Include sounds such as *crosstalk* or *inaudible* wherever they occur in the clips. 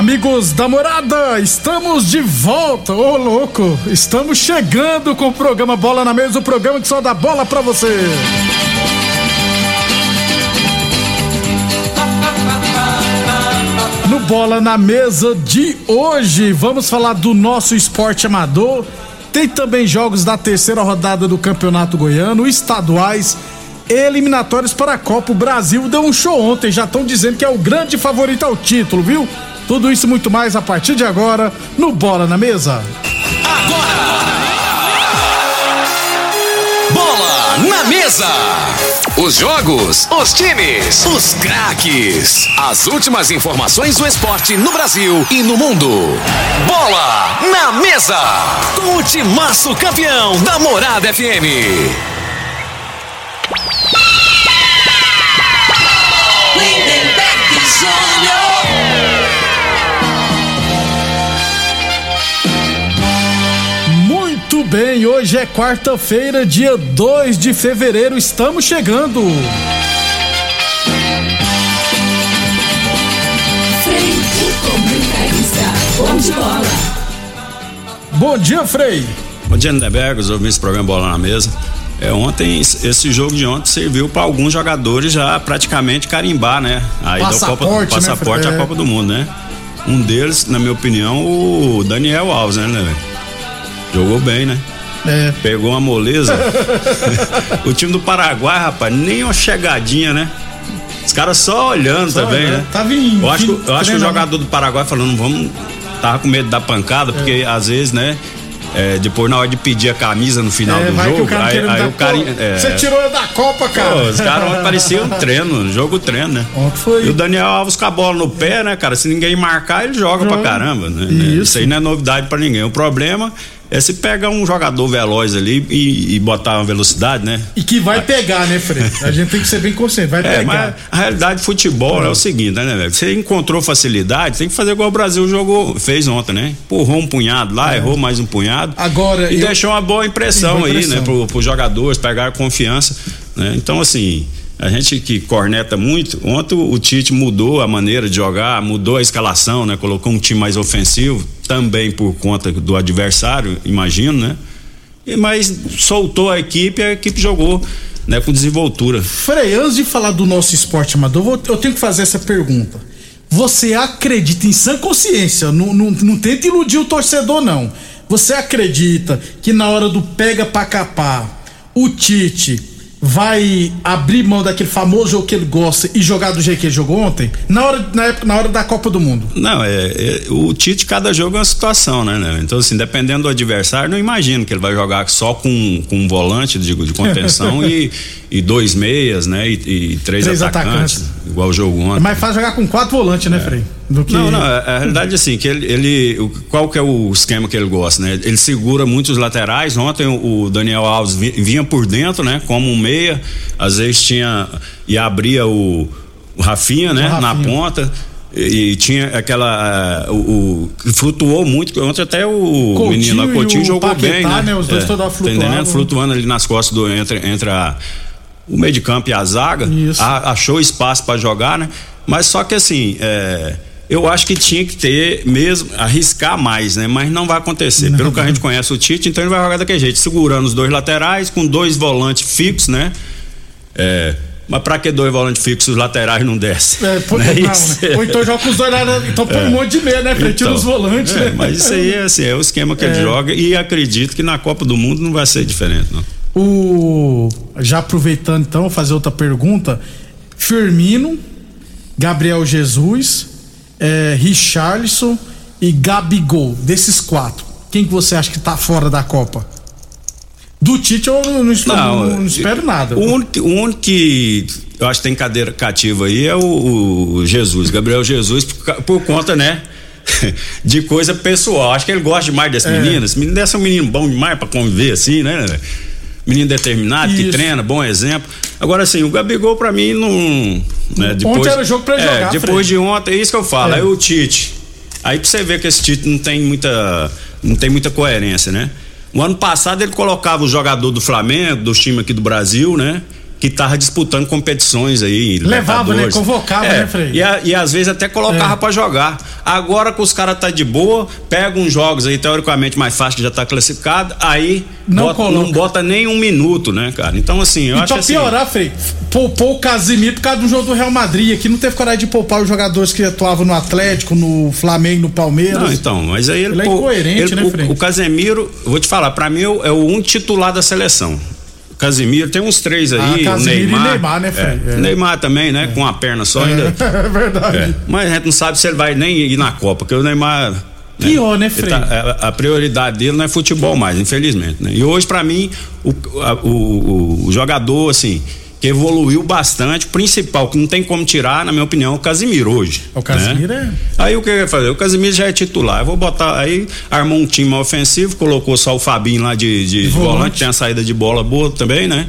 Amigos da morada, estamos de volta. Ô louco, estamos chegando com o programa Bola na Mesa o programa que só dá bola pra você. No Bola na Mesa de hoje, vamos falar do nosso esporte amador. Tem também jogos da terceira rodada do Campeonato Goiano, estaduais, eliminatórios para a Copa. O Brasil deu um show ontem, já estão dizendo que é o grande favorito ao título, viu? Tudo isso e muito mais a partir de agora no Bola na Mesa. Bola na mesa. Os jogos, os times, os craques. As últimas informações do esporte no Brasil e no mundo. Bola na mesa. Com o timaço campeão da Morada FM. Lindenberg Júnior. Bem, hoje é quarta-feira, dia 2 de fevereiro, estamos chegando. Bom dia, Frei. Bom dia, Lindeberg, os ouvintes do programa Bola na Mesa. É, ontem, esse jogo de ontem serviu para alguns jogadores já praticamente carimbar, né? Aí da Passaporte, Copa, né, passaporte Fred? à Copa do Mundo, né? Um deles, na minha opinião, o Daniel Alves, né, né? Jogou bem, né? É. Pegou uma moleza. *laughs* o time do Paraguai, rapaz, nem uma chegadinha, né? Os caras só olhando Só também, olhando. né? Tava em- eu acho, que- eu acho que o jogador do Paraguai falando, vamos. Tava com medo da pancada, porque às vezes, né? é, depois, na hora de pedir a camisa no final É, do jogo, aí, aí o cara. É, Você tirou eu da Copa, cara. Pô, os caras *laughs* pareciam um treino, jogo treino, né? Ontem foi. E o Daniel Alves com a bola no pé, né, cara? Se ninguém marcar, ele joga Joga. pra caramba, né? Isso. Isso aí não é novidade pra ninguém. O problema é se pega um jogador veloz ali e, e botar uma velocidade, né? E que vai pegar, né, Frei? *laughs* A gente tem que ser bem consciente, vai É, pegar. mas a realidade do futebol é o seguinte, né, velho? Você encontrou facilidade, tem que fazer igual o Brasil jogou, fez ontem, né? Empurrou um punhado lá, errou mais um punhado. É. Agora, E eu- deixou uma boa impressão Boa aí, impressão. né, pro, pros jogadores, pegar confiança, né? Então, assim, a gente que corneta muito, ontem o Tite mudou a maneira de jogar, mudou a escalação, né? Colocou um time mais ofensivo, também por conta do adversário, imagino, né? E, mas soltou a equipe, a equipe jogou, né, com desenvoltura. Frei, antes de falar do nosso esporte amador, vou- eu tenho que fazer essa pergunta. Você acredita em sã consciência, não, não, não tenta iludir o torcedor, não. Você acredita que na hora do pega pra capar, o Tite vai abrir mão daquele famoso jogo que ele gosta e jogar do jeito que ele jogou ontem? Na hora, na época, na hora da Copa do Mundo. Não, é, é- o Tite, cada jogo é uma situação, né, né? Então, assim, dependendo do adversário, não imagino que ele vai jogar só com, com um volante de, de contenção *laughs* e, e dois meias, né? E, e três, Três atacantes, atacantes. igual o jogo ontem. É mais fácil jogar com quatro volantes, né, Frei? Do que... Não, não, a, a realidade é assim, que ele, ele- o- qual que é o esquema que ele gosta, né? Ele segura muito os laterais, ontem o, o Daniel Alves vi- vinha por dentro, né? Como um meia, às vezes tinha, e abria o, o Rafinha, né? O Na Rafinha. ponta, e, e tinha aquela, ah, o, o- flutuou muito, ontem até o Coutinho menino lá, Coutinho jogou Paquetá, bem, né? né? Os dois toda hora tá entendendo? flutuavam. Flutuando ali nas costas do, entre, entre a, o meio de campo e a zaga, Isso. a- achou espaço para jogar, né? Mas só que assim, é, eu acho que tinha que ter mesmo, arriscar mais, né? Mas não vai acontecer. Não, Pelo que a gente conhece o Tite, então ele vai jogar daquele jeito, segurando os dois laterais, com dois volantes fixos, né? É, mas pra que dois volantes fixos, os laterais não descem? É, pô, *laughs* não, é não, né? Ou então joga com os dois laterais, então põe é. um monte de meia, né? Frente então, os volantes, é, né? Mas isso aí é, assim, é o esquema que ele é. joga e acredito que na Copa do Mundo não vai ser diferente, não. O, já aproveitando então, fazer outra pergunta. Firmino, Gabriel Jesus, é, Richarlison e Gabigol. Desses quatro, quem que você acha que tá fora da Copa? Do Tite eu não, não, não, não espero nada. O único, o único, que eu acho que tem cadeira cativa aí é o, o Jesus, Gabriel Jesus, por, por, conta, né? *laughs* De coisa pessoal. Acho que ele gosta demais desse é. menino. Esse menino deve ser um menino bom demais pra conviver assim, né? Menino determinado, Isso. que treina, bom exemplo. Agora, assim, o Gabigol, pra mim, não. Né, depois, ontem era jogo pra é, jogar. Depois de ontem, é isso que eu falo. É. Aí o Tite. Aí pra você ver que esse Tite não tem muita. não tem muita coerência, né? O ano passado ele colocava o jogador do Flamengo, do time aqui do Brasil, né? Que tava disputando competições aí. Levava, né? Convocava, é, né, Frei? E, a, e às vezes até colocava é. para jogar. Agora que os caras tá de boa, pega uns jogos aí teoricamente mais fácil que já tá classificado, aí não, bota, não bota nem um minuto, né, cara? Então assim, eu e acho pra assim. piorar, Frei, poupou o Casimiro por causa do jogo do Real Madrid, aqui não teve coragem de poupar os jogadores que atuavam no Atlético, no Flamengo, no Palmeiras. Não, então, mas aí ele, ele é incoerente, ele, né, Frei? O, o Casemiro, vou te falar, para mim é o um titular da seleção. Casimiro, tem uns três aí, ah, o Neymar. E Neymar, né, Fred? É. É. Neymar também, né? É. Com a perna só ainda. *laughs* É verdade. É. Mas a gente não sabe se ele vai nem ir na Copa, porque o Neymar. Né, Pior, né, Fred? Tá, a, a, prioridade dele não é futebol mais, infelizmente, né? E hoje, para mim, o, a, o, o jogador, assim, que evoluiu bastante, principal, que não tem como tirar, na minha opinião, é o Casimiro hoje. O Casimiro né? é. Aí o que eu ia fazer? O Casimiro já é titular. Eu vou botar. Aí armou um time ofensivo, colocou só o Fabinho lá de, de, de volante. volante, tem a saída de bola boa também, né?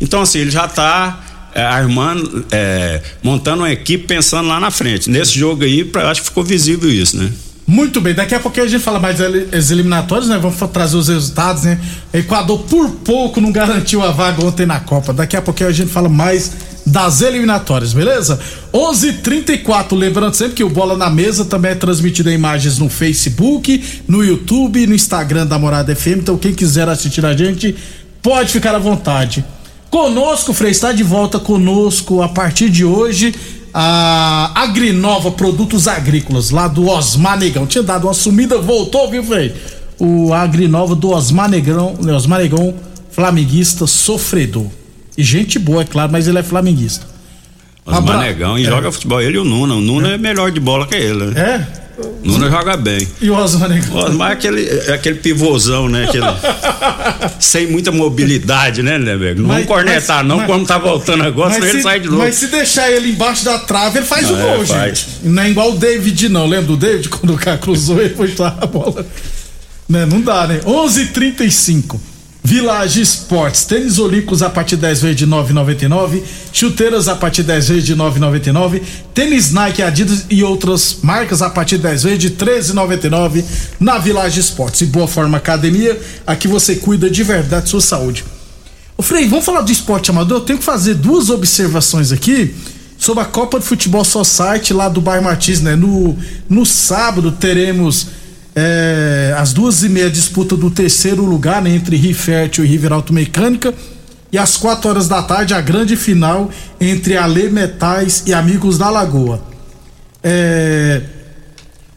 Então, assim, ele já tá é, armando, é, montando uma equipe pensando lá na frente. Nesse jogo aí, pra, acho que ficou visível isso, né? Muito bem, daqui a pouco a gente fala mais das eliminatórias, né? Vamos trazer os resultados, né? Equador por pouco não garantiu a vaga ontem na Copa. Daqui a pouco a gente fala mais das eliminatórias, beleza? 11:34, lembrando sempre que o Bola na Mesa também é transmitido em imagens no Facebook, no YouTube, no Instagram da Morada FM. Então quem quiser assistir a gente pode ficar à vontade. Conosco, Frei, está de volta conosco a partir de hoje a Agrinova Produtos Agrícolas, lá do Osmar Negão. Tinha dado uma sumida, voltou, viu, Frei? O Agrinova do Osmar Negão, Osmar Negão, flamenguista sofredor. E gente boa, é claro, mas ele é flamenguista. Osmar Negão e é. joga futebol. Ele e o Nuno. O Nuno é. é melhor de bola que ele. Né? É? Nuno joga bem. E o Osmar O Osmar é aquele, é aquele pivôzão, né? Aquele, *laughs* sem muita mobilidade, né, Leber? Não vamos cornetar, mas, não, mas, quando tá voltando agora, senão se, ele sai de novo. Mas se deixar ele embaixo da trave, ele faz o ah, gol, é, gente. Não é igual o David, não. Lembra do David? *laughs* Quando o cara cruzou, ele foi lá a bola. Né? Não dá, né? 11:35 h 35 Village Esportes, tênis olímpicos a partir 10 vezes de 9,99, chuteiras a partir 10 vezes de 9,99, tênis Nike, Adidas e outras marcas a partir 10 vezes de 13,99 na Village Esportes. E Boa Forma Academia, aqui você cuida de verdade sua saúde. Ô Frei, vamos falar do esporte amador? Eu tenho que fazer duas observações aqui sobre a Copa de Futebol Society lá do bairro Martins, né? No, no sábado teremos é, às duas e meia disputa do terceiro lugar né, entre Rifértil e Riveralto Mecânica e às quatro horas da tarde a grande final entre Ale Metais e Amigos da Lagoa. É,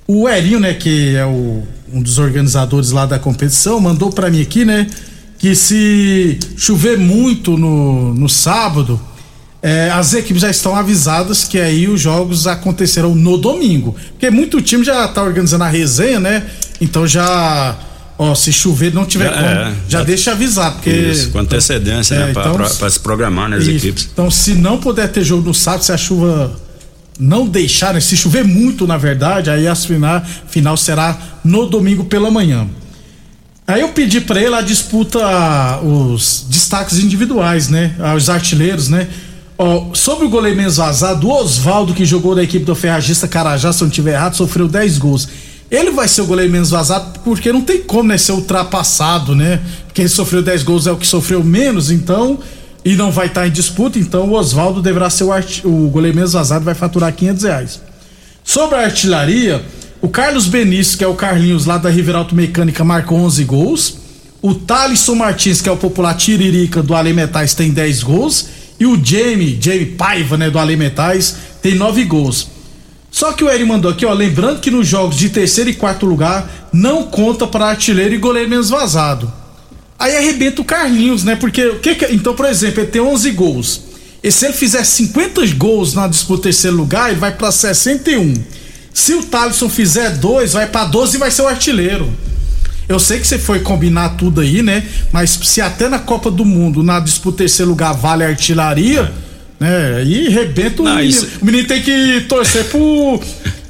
o Erinho, né, que é o, um dos organizadores lá da competição, mandou para mim aqui, né, que se chover muito no, no sábado, é, as equipes já estão avisadas que aí os jogos acontecerão no domingo. Porque muito time já está organizando a resenha, né? Então já. Ó, se chover não tiver já, como, é, já, já, deixa avisar, porque. Isso, com antecedência, então, né? É, então, para se programar nas né, equipes. Então, se não puder ter jogo no sábado, se a chuva não deixar, né? Se chover muito, na verdade, aí a final, final será no domingo pela manhã. Aí eu pedi para ele a disputa, os destaques individuais, né? Os artilheiros, né? Ó, sobre o goleiro menos vazado, o Oswaldo, que jogou da equipe do Ferragista Carajá, se não estiver errado, sofreu 10 gols. Ele vai ser o goleiro menos vazado porque não tem como, né, ser ultrapassado, né? Porque ele sofreu 10 gols, é o que sofreu menos, então, e não vai estar tá em disputa, então o Oswaldo deverá ser o, o goleiro menos vazado vai faturar 500 reais. Sobre a artilharia, o Carlos Benício, que é o Carlinhos lá da Riveralto Mecânica, marcou 11 gols. O Thalisson Martins, que é o popular Tiririca do Ale Metais, tem 10 gols. E o Jamie, Jamie Paiva, né, do Ale Metais, tem 9 gols. Só que o Eri mandou aqui, ó, lembrando que nos jogos de terceiro e quarto lugar não conta para artilheiro e goleiro menos vazado. Aí arrebenta o Carlinhos, né? Porque o que, que então, por exemplo, ele tem 11 gols. E se ele fizer 50 gols na disputa terceiro lugar, ele vai para 61. Se o Thalisson fizer dois, vai para 12 e vai ser o artilheiro. Eu sei que você foi combinar tudo aí, né? Mas se até na Copa do Mundo, na disputa terceiro lugar, vale a artilharia, é. né? Aí rebenta o Não, menino. isso- O menino tem que torcer pro,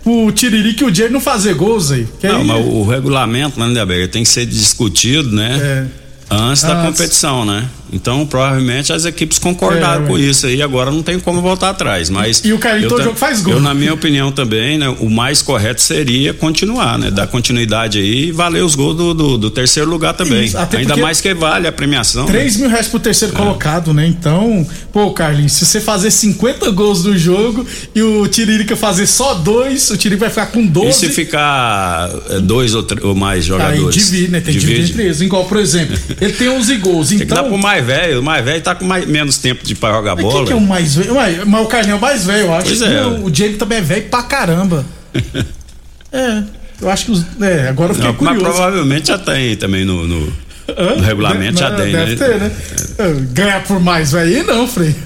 pro Tiririca e o Diego não fazer gols aí. Não, aí- mas o regulamento, né, Lindeberg, tem que ser discutido, né? É. Antes da Antes. competição, né? Então, provavelmente as equipes concordaram É, com isso aí, agora não tem como voltar atrás, mas... E o Carlinhos todo jogo faz gol. Eu, na minha opinião também, né, o mais correto seria continuar, né? Dar continuidade aí e valer os gols do, do, do terceiro lugar também. Isso, Ainda mais que vale a premiação. né? 3 mil reais pro terceiro É. colocado, né? Então, pô, Carlinhos, se você fazer 50 gols no jogo e o Tiririca fazer só dois, o Tiririca vai ficar com 12. E se ficar é, dois ou, ou mais Aí jogadores? divide, né? Tem que dividir entre eles. Igual, por exemplo, *laughs* ele tem 11 gols. Tem que dar Então. pro mais velho. O mais velho tá com mais, menos tempo de pra jogar Mas bola. quem que é o mais velho? Mas o Carlinhos é o mais velho, eu acho. Pois é. O, o Jamie também é velho pra caramba. *laughs* é. Eu acho que os. É, agora eu fiquei Não, mas curioso. provavelmente já tem também no, no, Hã? no regulamento, já tem, deve né? ter, né? É, Ganhar por mais velho aí não, Frei. *laughs*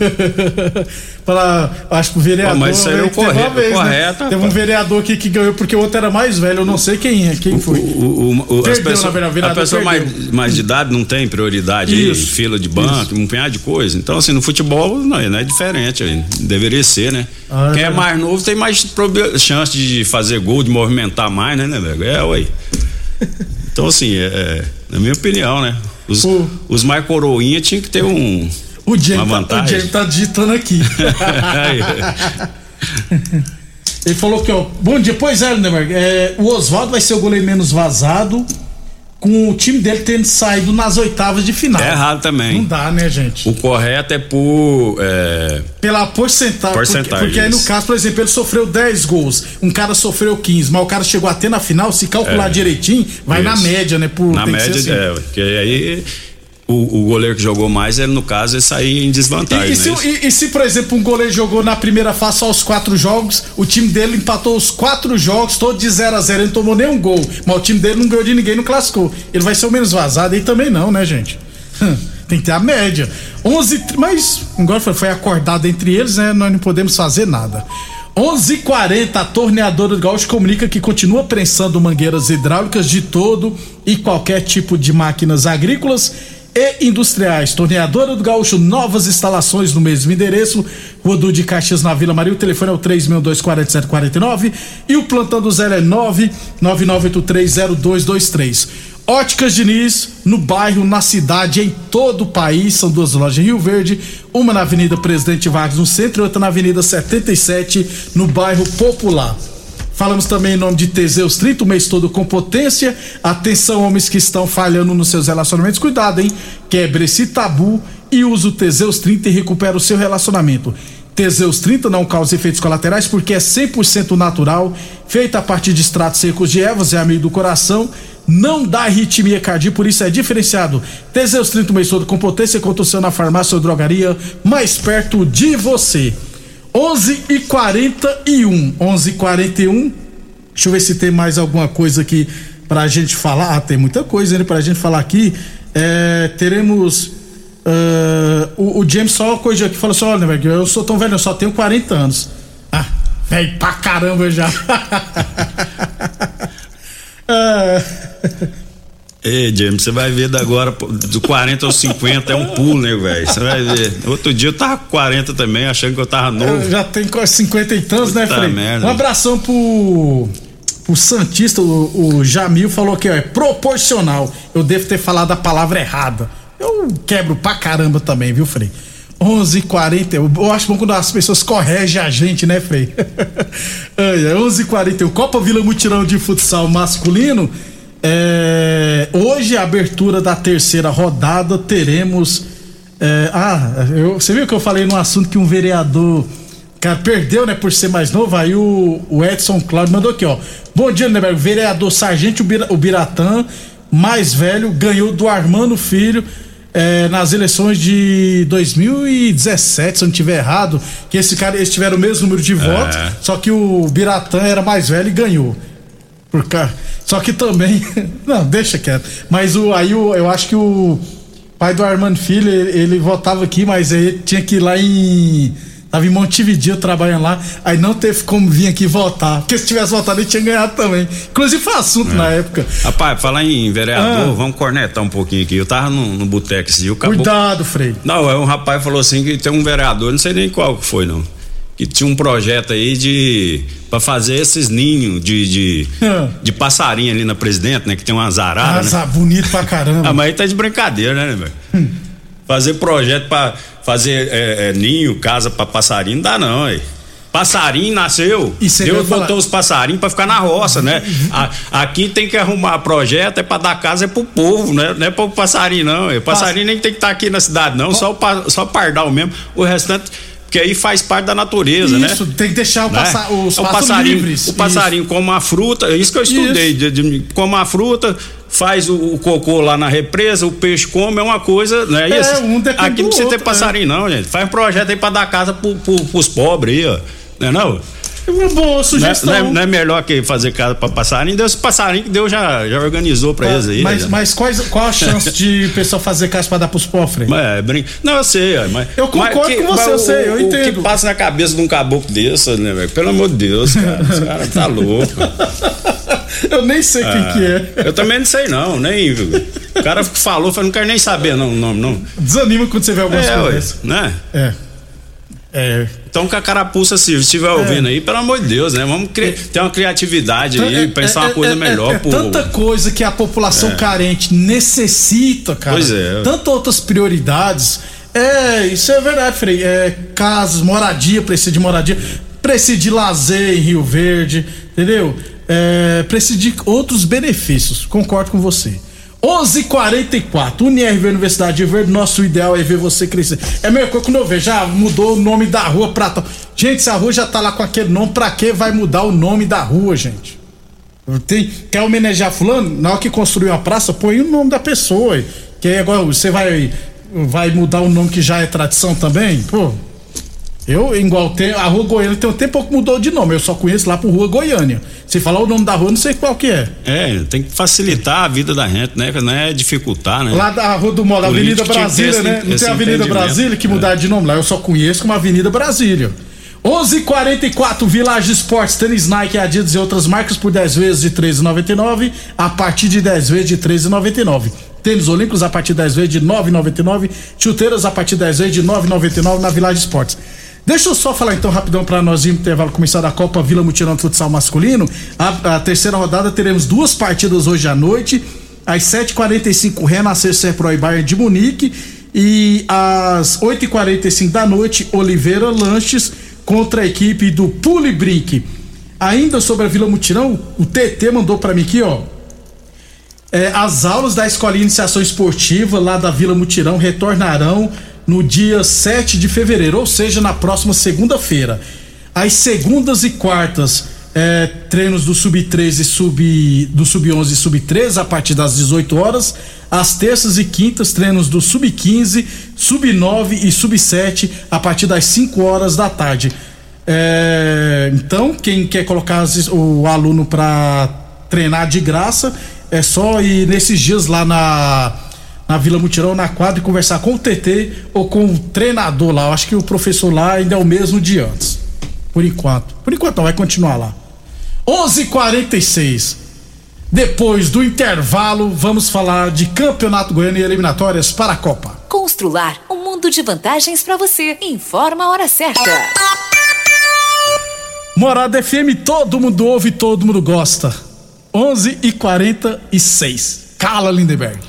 Pra, acho que o vereador. Pô, mas isso aí é né, o teve uma correto- vez, né? correto, Teve um vereador aqui que ganhou porque o outro era mais velho. Eu não sei quem é, quem foi. O, o, o, as Perdeu, pessoas- na verdade, o a pessoa perdeu. mais, mais de idade não tem prioridade aí, Isso, fila de banco, um punhado de coisa. Então, assim, no futebol não, é- não é diferente, aí, deveria ser, né? Ah, é Quem é mais novo tem mais chance de fazer gol, de movimentar mais, né, né, velho? É, ué. Então, assim, é, é, na minha opinião, né? Os, O- os mais coroinha tinham que ter um. O Jamie, Uma tá, o vantagem. Jamie tá digitando aqui. *laughs* Ele falou que, ó. Bom dia, pois é, Lindenberg. É, o Oswaldo vai ser o goleiro menos vazado, com o time dele tendo saído nas oitavas de final. É errado também. Não dá, né, gente? O correto é por. é, Pela porcentagem. Porcentagem, Porque, porque aí no caso, por exemplo, ele sofreu 10 gols, um cara sofreu 15, mas o cara chegou até na final, se calcular É. direitinho, vai na Isso. média, né? Por, Na média, assim. é, porque aí o, o goleiro que jogou mais, ele, no caso, ele saía em desvantagem. E, e se, né? E- e se, por exemplo, um goleiro jogou na primeira fase só os quatro jogos, o time dele empatou os quatro jogos, todos de 0 a 0 ele não tomou nenhum gol, mas o time dele não ganhou de ninguém, não classificou. Ele vai ser o menos vazado aí também não, né, gente? *laughs* Tem que ter a média. 11, tr- mas agora foi, foi acordado entre eles, né? Nós não podemos fazer nada. 11:40 a torneadora do Gaúcho comunica que continua prensando mangueiras hidráulicas de todo e qualquer tipo de máquinas agrícolas e industriais. Torneadora do Gaúcho, novas instalações no mesmo endereço. Rua de Caxias na Vila Maria. O telefone é o 3624749 e o plantão do Zé é 999830223. Óticas Diniz, no bairro, na cidade, em todo o país. São duas lojas em Rio Verde, uma na Avenida Presidente Vargas, no centro, e outra na Avenida 77, no bairro Popular. Falamos também em nome de Teseus 30, o mês todo com potência. Atenção, homens que estão falhando nos seus relacionamentos. Cuidado, hein? Quebre esse tabu e use o Teseus 30 e recupera o seu relacionamento. Teseus 30 não causa efeitos colaterais porque é 100% natural, feita a partir de extratos secos de ervas, é amigo do coração, não dá arritmia cardíaca, por isso é diferenciado. Teseus 30 um mês todo com potência, conta o seu na farmácia ou drogaria mais perto de você. 11 e 41 11 e 41 Deixa eu ver se tem mais alguma coisa aqui pra gente falar. Ah, tem muita coisa né, pra gente falar aqui. É, teremos. ah, o, o James só coisa aqui falou assim: olha, eu sou tão velho, eu só tenho 40 anos. Ah, velho pra caramba já. *laughs* Ei, James, você vai ver da agora, do 40 aos 50 é um pulo, né, velho? Você vai ver. Outro dia eu tava com 40 também, achando que eu tava novo. eu já tenho quase 50 e tantos, né, Puta Frei? merda. Um abração pro. O Santista, o, o Jamil, falou que ó, é proporcional. Eu devo ter falado a palavra errada. Eu quebro pra caramba também, viu, Frei? 11h40. Eu, acho bom quando as pessoas corregem a gente, né, Frei? *laughs* Ai, é 11h40. O Copa Vila Mutirão de Futsal Masculino. É, hoje, a abertura da terceira rodada, teremos. é, ah, eu- você viu que eu falei no assunto que um vereador Cara, perdeu, né, por ser mais novo. Aí o, o Edson Cláudio mandou aqui, ó. Bom dia, Lindenberg. Vereador Sargento Ubiratã, mais velho, ganhou do Armando Filho é, nas eleições de 2017, se eu não tiver errado, que esse cara, eles tiveram o mesmo número de votos, É. só que o Biratã era mais velho e ganhou. Por cá. Só que também. *laughs* Não, deixa quieto. Mas o, aí o, eu acho que o pai do Armando Filho, ele, ele votava aqui, mas aí tinha que ir lá em. Tava em Montevideo trabalhando lá, aí não teve como vir aqui votar. Porque se tivesse votado, ele tinha ganhado também. Inclusive foi assunto na época. Rapaz, falar em vereador, Ah. vamos cornetar um pouquinho aqui. Eu tava no, no boteco dia, o caboclo- Cuidado, Frei. Não, é um rapaz falou assim que tem um vereador, não sei nem qual que foi, não. Que tinha um projeto aí de. pra fazer esses ninhos de, de, Ah. de passarinho ali na presidente, né? Que tem umas araras. né? Asa, bonito pra caramba. Ah, mas aí tá de brincadeira, né, velho? Hum. Fazer projeto pra fazer é, é, ninho, casa pra passarinho, não dá não, aí. Passarinho nasceu. E Deus falar- botou os passarinhos pra ficar na roça, né? A- aqui tem que arrumar projeto, é pra dar casa, é pro povo, né? Não é pro passarinho, não. O passarinho nem tem que estar aqui na cidade, não. Só o, só o pardal mesmo. O restante, porque aí faz parte da natureza, né? Isso, tem que deixar o né? passa, os o pássaros passarinho, livres. o passarinho come a fruta, é isso que eu estudei, de, de, come a fruta, faz o, o cocô lá na represa, o peixe come, é uma coisa, né? E É, esse- um aqui não precisa ter outro, passarinho não, gente. Faz um projeto aí pra dar casa pro, pro, pros pobres aí, ó. Não é não? É uma boa Não é, sugestão. não é- não é melhor que fazer casa pra passarinho? Deus, passarinho que Deus já, já organizou pra eles aí. mas, né? mas quais, qual a chance de o pessoal fazer casa pra dar pros pobres? Mas é, brin... Não, eu sei, ó, mas. Eu concordo mas com você, eu sei, eu o, entendo. O que passa na cabeça de um caboclo desse, né, velho? Pelo amor de Deus, cara. *laughs* Esse cara tá louco. Eu nem sei quem que é. Eu também não sei, não, nem. O cara falou, falou, não quero nem saber, não, o nome, não. Desanima quando você vê algumas É, coisas. né? É. É. Então, que a carapuça, se estiver ouvindo aí, pelo amor de Deus, né? Vamos cri- ter uma criatividade aí, pensar uma coisa melhor é, pro. tanta coisa que a população carente necessita, cara. Pois é. Tantas outras prioridades. É, isso é verdade, Frei. É, casas, moradia, precisa de moradia. Precisa de lazer em Rio Verde, entendeu? É, precisa de outros benefícios. Concordo com você. 11:44 UniRV Universidade de Verde, nosso ideal é ver você crescer. É meio coisa quando eu vejo, já mudou o nome da rua pra tal. Gente, se a rua já tá lá com aquele nome, pra que vai mudar o nome da rua, gente? Tem, quer homenagear fulano? Na hora que construir uma praça, põe o nome da pessoa. Que aí agora você vai, vai mudar o nome que já é tradição também? Pô. Eu, igual tem, a Rua Goiânia tem um tempo que mudou de nome. Eu só conheço lá por Rua Goiânia. Se falar o nome da rua, eu não sei qual que é. É, tem que facilitar a vida da gente, né? Não é dificultar, né? Lá da Rua do Moda, Avenida Brasília, né? Não tem a Avenida. Brasília que mudaram de nome lá. Eu só conheço como Avenida Brasília. 11:44 Village Sports, tênis Nike, Adidas e outras marcas por 10 vezes de 13,99 a partir de 10 vezes de 13,99. Tênis Olímpicos a partir de 10 vezes de 9,99. Chuteiras a partir de 10 vezes de 9,99 na Village Sports. Deixa eu só falar então rapidão para nós ir intervalo começar da Copa Vila Mutirão de Futsal Masculino. A, a terceira rodada teremos duas partidas hoje à noite. Às 7h45, Renascer Serpro e Bayern de Munique. E às 8h45 da noite, Oliveira Lanches contra a equipe do Pule Brink. Ainda sobre a Vila Mutirão, o TT mandou para mim aqui, ó. É, as aulas da Escolinha Iniciação Esportiva lá da Vila Mutirão retornarão no dia 7 de fevereiro, ou seja, na próxima segunda-feira. Às segundas e quartas, é, treinos do Sub-13 sub, do Sub-11 e Sub-13 a partir das 18 horas. Às terças e quintas, treinos do Sub-15, Sub-9 e Sub-7 a partir das 5 horas da tarde. É, então, quem quer colocar as- o aluno para treinar de graça, é só ir nesses dias lá na, na Vila Mutirão, na quadra, e conversar com o TT ou com o treinador lá. Eu acho que o professor lá ainda é o mesmo de antes. Por enquanto. Por enquanto não, vai continuar lá. 11:46 Depois do intervalo, vamos falar de Campeonato Goiano e eliminatórias para a Copa. Constrular um mundo de vantagens para você. Informa a hora certa. Morada FM, todo mundo ouve, todo mundo gosta. 11 e 46 Cala, Lindenberg.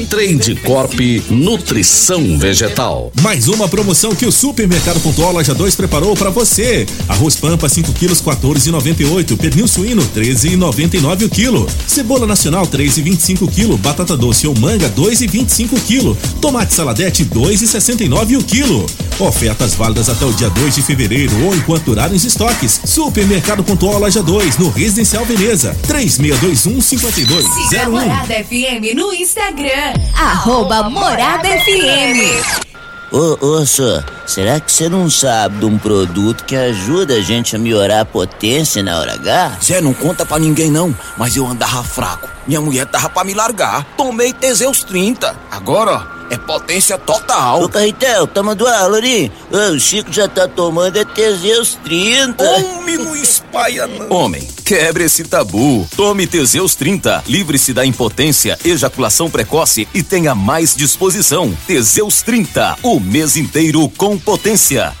Trade Corp Nutrição Vegetal. Mais uma promoção que o Supermercado Pontual Loja 2 preparou para você. Arroz Pampa 5 quilos 14,98, pernil suíno 13,99 o quilo, cebola nacional 3,25 quilo, batata doce ou manga 2,25 quilo, tomate saladete 2,69 o quilo. Ofertas válidas até o dia 2 de fevereiro ou enquanto durarem os estoques. Supermercado Pontual Loja 2 no Residencial Veneza 3621 5201. Siga a Morada FM no Instagram, arroba Morada FM. Ô, ô, senhor, será que você não sabe de um produto que ajuda a gente a melhorar a potência na hora H? Zé, não conta pra ninguém não, mas eu andava fraco. Minha mulher tava pra me largar. Tomei Teseus 30. Agora, ó, é potência total. Ô, Carretel, tá mandando aula ali? Ô, o Chico já tá tomando é Teseus 30. Homem, não espalha não. Homem, quebre esse tabu. Tome Teseus 30. Livre-se da impotência, ejaculação precoce e tenha mais disposição. Teseus 30. O mês inteiro com potência.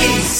Diniz.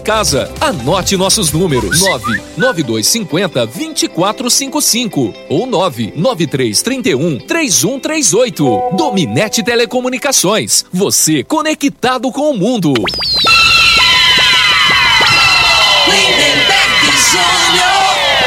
casa. Anote nossos números: 99250 2455 ou 99331 3138. Dominete Telecomunicações. Você conectado com o mundo.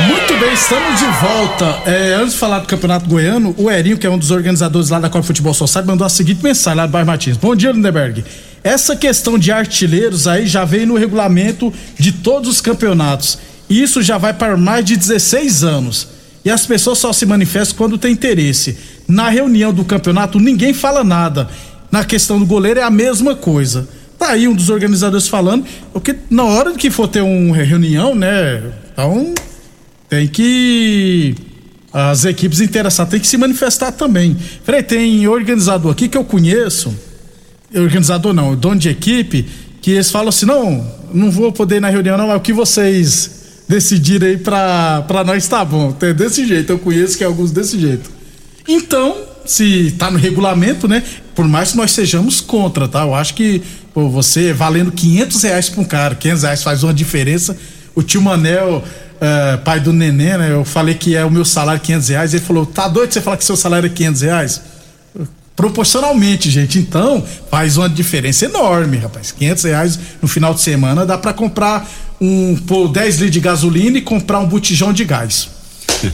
Muito bem, estamos de volta. É, antes de falar do Campeonato Goiano, o Erinho, que é um dos organizadores lá da Copa Futebol Society, mandou a seguinte mensagem lá do Bairro Martins. Bom dia, Lindenberg. Essa questão de artilheiros aí já veio no regulamento de todos os campeonatos. E isso já vai para mais de 16 anos. E as pessoas só se manifestam quando tem interesse. Na reunião do campeonato, ninguém fala nada. Na questão do goleiro é a mesma coisa. Tá aí um dos organizadores falando, porque na hora que for ter uma reunião, né? Então tem que As equipes interessadas têm que se manifestar também. Frei, tem organizador aqui que eu conheço, organizador não, dono de equipe, que eles falam assim: não, não vou poder ir na reunião, não, mas o que vocês decidirem aí pra, pra nós tá bom. É desse jeito, eu conheço que é alguns desse jeito. Então, se tá no regulamento, né? Por mais que nós sejamos contra, tá? Eu acho que pô, você valendo 500 reais pra um cara, 500 reais faz uma diferença. O tio Manel, eh, pai do neném, né? Eu falei que é o meu salário 500 reais. Ele falou: tá doido você falar que seu salário é 500 reais? Proporcionalmente, gente. Então, faz uma diferença enorme, rapaz. 500 reais no final de semana dá para comprar um, pô, 10 litros de gasolina e comprar um botijão de gás. *laughs*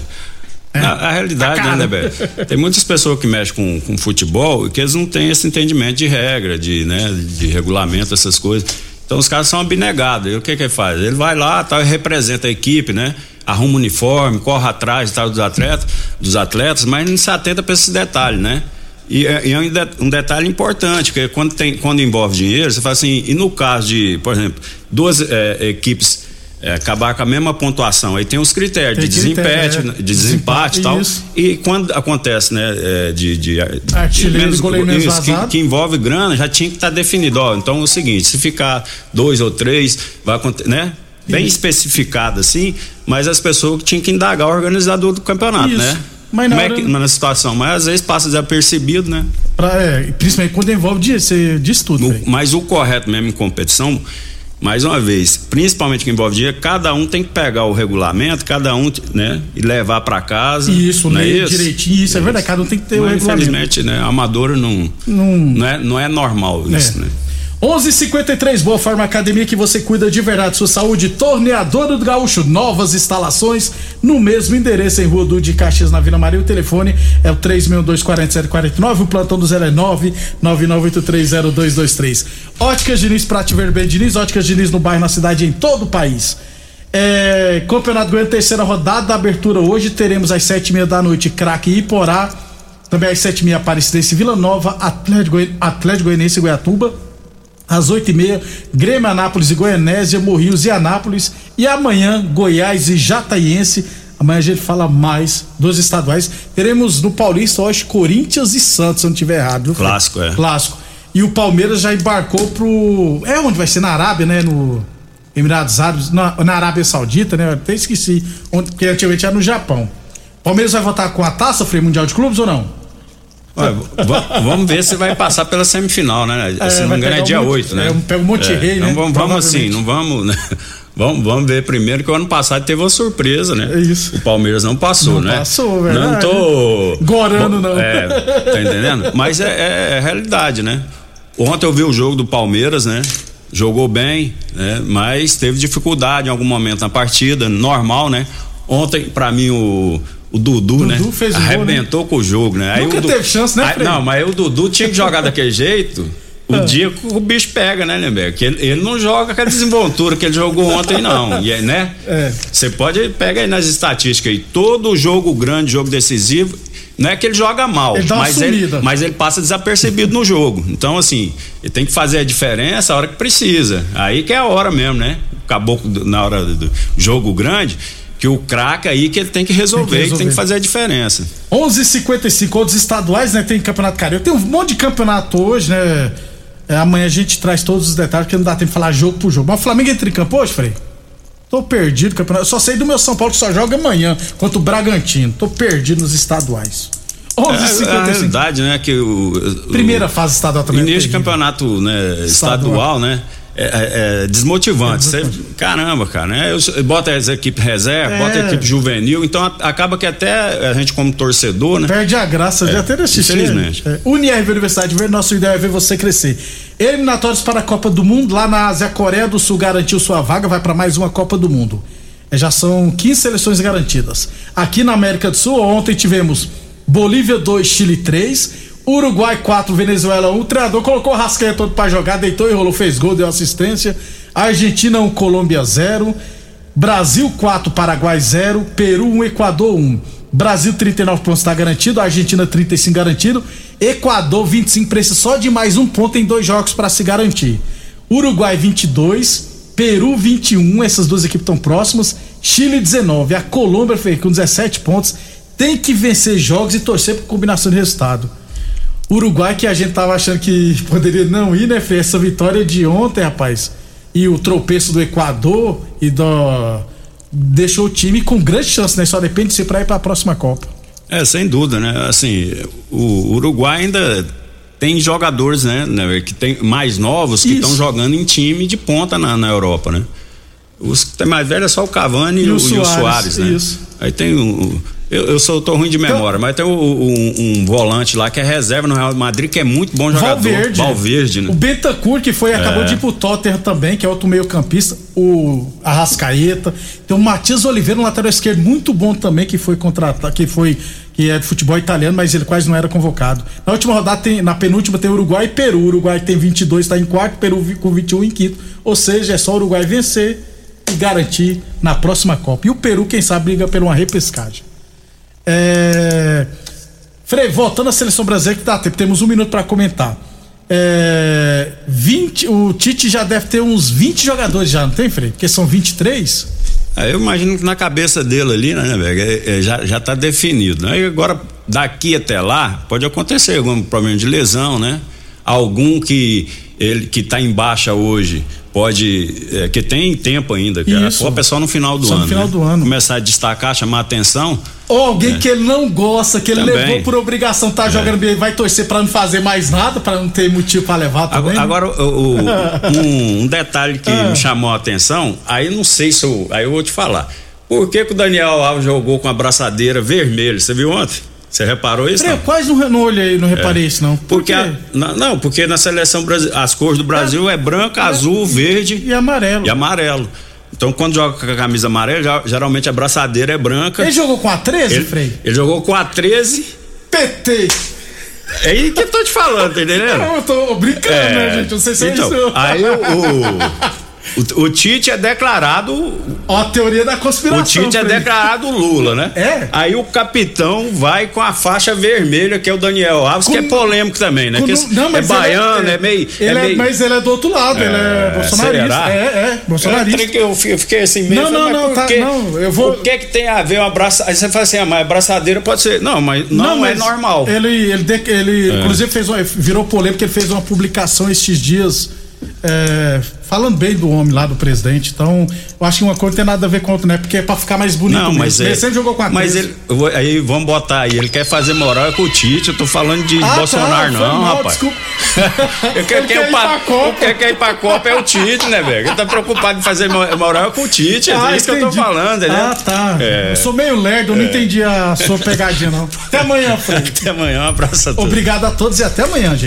É. A, a, realidade, Tá né. Beto? Tem muitas pessoas que mexem com, com futebol e que eles não têm esse entendimento de regra, de, né, de regulamento, essas coisas. Então os caras são abnegados. E o que que ele faz? Ele vai lá, tal, e representa a equipe, né? Arruma o uniforme, corre atrás tal, dos atletas, dos atletas, mas não se atenta para esses detalhes, né? E, é- e é um, de- detalhe importante, que é quando, tem, quando envolve dinheiro, você fala assim, e no caso de, por exemplo, duas eh, equipes eh, acabar com a mesma pontuação, aí tem os critérios Tem de critério, desempate, é. de desempate e tal. Isso. E quando acontece, né, é, de, de, de e goleiro menos isso, que, que envolve grana, já tinha que estar definido. Ó, então é o seguinte, se ficar dois ou três, vai acontecer, né? Bem Isso. especificado assim, mas as pessoas tinham que indagar o organizador do campeonato, Isso. né? Mas na Como é hora- que, na situação, mas às vezes passa desapercebido, né? Pra, é, principalmente quando envolve dinheiro, você diz tudo. O- mas o correto mesmo em competição, mais uma vez, principalmente que envolve dinheiro, cada um tem que pegar o regulamento, cada um, né, e levar para casa. Isso, é ler isso? direitinho, isso é verdade, cada um tem que ter o Mas, regulamento. infelizmente, né, amador não, Não- não, é, não é normal isso, É. né? 11:53 Boa Forma Academia que você cuida de verdade sua saúde. Torneadora do Gaúcho, novas instalações no mesmo endereço em Rua do de Caxias na Vila Maria. O telefone é o 3624749, o plantão do 0 é 999830223. Óticas Diniz Prate Vermelho Diniz, Óticas Diniz no bairro, na cidade em todo o país. É, Campeonato Goiano, terceira rodada, abertura hoje. Teremos às sete e meia da noite, craque Iporá. Também às sete e meia, Aparecidense Vila Nova, Atlético, Atlético Goianiense Goiatuba. Às oito e meia, Grêmio Anápolis e Goianésia, Morrinhos e Anápolis. E amanhã, Goiás e Jataiense. Amanhã a gente fala mais dos estaduais. Teremos no Paulista hoje Corinthians e Santos, se não estiver errado. viu? Clássico, é. Clássico. E o Palmeiras já embarcou pro. É onde vai ser? Na Arábia, né? No Emirados Árabes, na, na Arábia Saudita, né? Eu até esqueci. Onde, porque antigamente era no Japão. Palmeiras vai voltar com a taça, Frei Mundial de Clubes ou não? Olha, vamos ver se vai passar pela semifinal, né? É, se não engano é dia Monte- 8, né? é, pega o Monterrey, né? Não vamos, vamos assim, não vamos, né? Vamos, vamos ver primeiro que o ano passado teve uma surpresa, né? É isso. O Palmeiras não passou, Não né? passou, verdade. Não tô. Gorando, não. É, tá entendendo? Mas é, é- é realidade, né? Ontem eu vi o jogo do Palmeiras, né? Jogou bem, né? Mas teve dificuldade em algum momento na partida, normal, né? Ontem, pra mim, o. O Dudu, né? fez o gol, Arrebentou com o jogo, né? Nunca o Du- teve chance, né, Aí-? Não, mas aí o Dudu tinha que jogar daquele jeito. O Ah. dia que o bicho pega, né, Lemberg? Que ele, ele não joga com a desenvoltura que ele jogou ontem, não. E aí, né? É. Você pode pega aí nas estatísticas aí, todo jogo grande, jogo decisivo, não é que ele joga mal, Ele mas, ele, mas ele passa desapercebido no jogo. Então, assim, ele tem que fazer a diferença a hora que precisa. Aí que é a hora mesmo, né? Do- na hora do jogo grande, que o craque aí que ele tem que resolver, Tem que e tem resolver. que fazer a diferença. 11:55 outros estaduais, né? Tem campeonato carioca. Tem um monte de campeonato hoje, né? É, amanhã a gente traz todos os detalhes, porque não dá tempo de falar jogo por jogo. Mas o Flamengo entra em campo hoje, Frei? Tô perdido campeonato. Eu só sei do meu São Paulo que só joga amanhã contra o Bragantino. Tô perdido nos estaduais. É, é a 11:55 realidade, né? Que o, o- Primeira fase estadual também. é Início de campeonato né, estadual, né? É, é- é desmotivante. Você- caramba, cara, né? Eu, bota as equipes reserva, É. bota a equipe juvenil, então a- acaba que até a gente, como torcedor, né? Perde a graça, É, já até assistir. infelizmente. É, UniRV Universidade Verde, nosso ideal é ver você crescer. Eliminatórios para a Copa do Mundo, lá na Ásia, a Coreia do Sul garantiu sua vaga, vai para mais uma Copa do Mundo. É, já são 15 seleções garantidas. Aqui na América do Sul, ontem tivemos Bolívia 2, Chile 3, Uruguai 4, Venezuela 1. O treinador colocou o Rascaia todo para jogar, deitou e rolou, fez gol, deu assistência. Argentina 1, Colômbia 0. Brasil 4, Paraguai 0, Peru 1, Equador 1. Brasil 39 pontos está garantido, Argentina 35 garantido, Equador 25 precisa só de mais um ponto em dois jogos para se garantir. Uruguai 22, Peru 21, essas duas equipes estão próximas, Chile 19, a Colômbia fez com 17 pontos tem que vencer jogos e torcer por combinação de resultado. Uruguai que a gente tava achando que poderia não ir, né, Fê? Essa vitória de ontem, rapaz, e o tropeço do Equador e do deixou o time com grande chance, né? Só depende de ser para ir para a próxima Copa. É, sem dúvida, né? Assim, o Uruguai ainda tem jogadores, né, né que tem mais novos que estão jogando em time de ponta na, na Europa, né? Os que tem mais velho é só o Cavani e, o, Soares, e o Soares, né? Isso. Aí tem o, eu, eu sou tô ruim de memória, então, mas tem um, um, um, volante lá que é reserva no Real Madrid que é muito bom jogador. Valverde. Valverde, né? O Bentancur que foi acabou é. de ir pro Tottenham também, que é outro meio-campista, o Arrascaeta. Tem o Matias Oliveira, um lateral esquerdo muito bom também que foi contratado, que foi que é de futebol italiano, mas ele quase não era convocado. Na última rodada, tem, na penúltima, tem Uruguai e Peru. O Uruguai tem 22, está em quarto, Peru com 21 em quinto. Ou seja, é só o Uruguai vencer e garantir na próxima Copa. E o Peru, quem sabe, briga por uma repescagem. É... Frei, voltando à seleção brasileira, que dá tempo, temos um minuto para comentar. É... 20, o Tite já deve ter uns 20 jogadores já, não tem, Frei? Porque são 23? É, eu imagino que na cabeça dele ali, né, velho, é, é, já, já tá definido. Né? agora, daqui até lá, pode acontecer algum problema de lesão, né? Algum que ele que tá em baixa hoje pode é, que tem tempo ainda que Isso. a Copa é só no final do só ano no final né? do ano começar a destacar chamar a atenção ou alguém é. que ele não gosta que ele Também. levou por obrigação tá é. jogando bem vai torcer para não fazer mais nada para não ter motivo para levar também agora, agora o, o, *laughs* um, um, detalhe que me chamou a atenção aí não sei se eu, aí eu vou te falar por que, que o Daniel Alves jogou com a braçadeira vermelha você viu ontem você reparou isso? Eu quase não, não olhei, não reparei é. isso, não. Por porque a, na, não, porque na seleção as cores do Brasil é, é branca, é, azul, verde e amarelo. E amarelo. Então, quando joga com a camisa amarela, geralmente a braçadeira é branca. Ele jogou com a 13, ele, Frei? Ele jogou com a 13. PT! É aí que eu tô te falando, tá entendendo? Não, eu tô brincando, é, né, gente? Não sei se então, é isso. Aí o, *laughs* o O, Tite é declarado. Ó, a teoria da conspiração. O Tite é declarado Lula, né? É. Aí o capitão vai com a faixa vermelha, que é o Daniel Alves, com, que é polêmico também, né? Com, não, mas é baiano, é, é, meio, é, é meio. Mas ele é do outro lado, ele é bolsonarista. Será? É, é, bolsonarista. Eu, eu fiquei assim mesmo. Não, não, não, tá, não, eu vou. O que é que tem a ver uma abraçadeira? Aí você fala assim, ah, mas abraçadeira pode ser. Não, mas não, não é mas normal. Ele, ele, ele é. inclusive, fez uma, virou polêmica, ele fez uma publicação estes dias é, falando bem do homem lá, do presidente. Então, eu acho que uma coisa não tem nada a ver com outra, né? Porque é pra ficar mais bonito não, mas mesmo. É, ele sempre jogou com a Mas ele, vou, aí vamos botar aí, ele quer fazer moral com o Tite, eu tô falando de ah, Bolsonaro tá, não, mal, rapaz. Desculpa. *laughs* eu quero ele quer, ir pra, Copa. Quer, quer ir pra Copa é o Tite, né, velho? Ele tá preocupado em fazer moral com o Tite, ah, é isso entendi. que eu tô falando, né? Ah, tá. É. Eu sou meio lerdo, eu não é. entendi a sua pegadinha, não. Até amanhã, Fred. *laughs* até amanhã, um abraço a todos. Obrigado a todos e até amanhã, gente.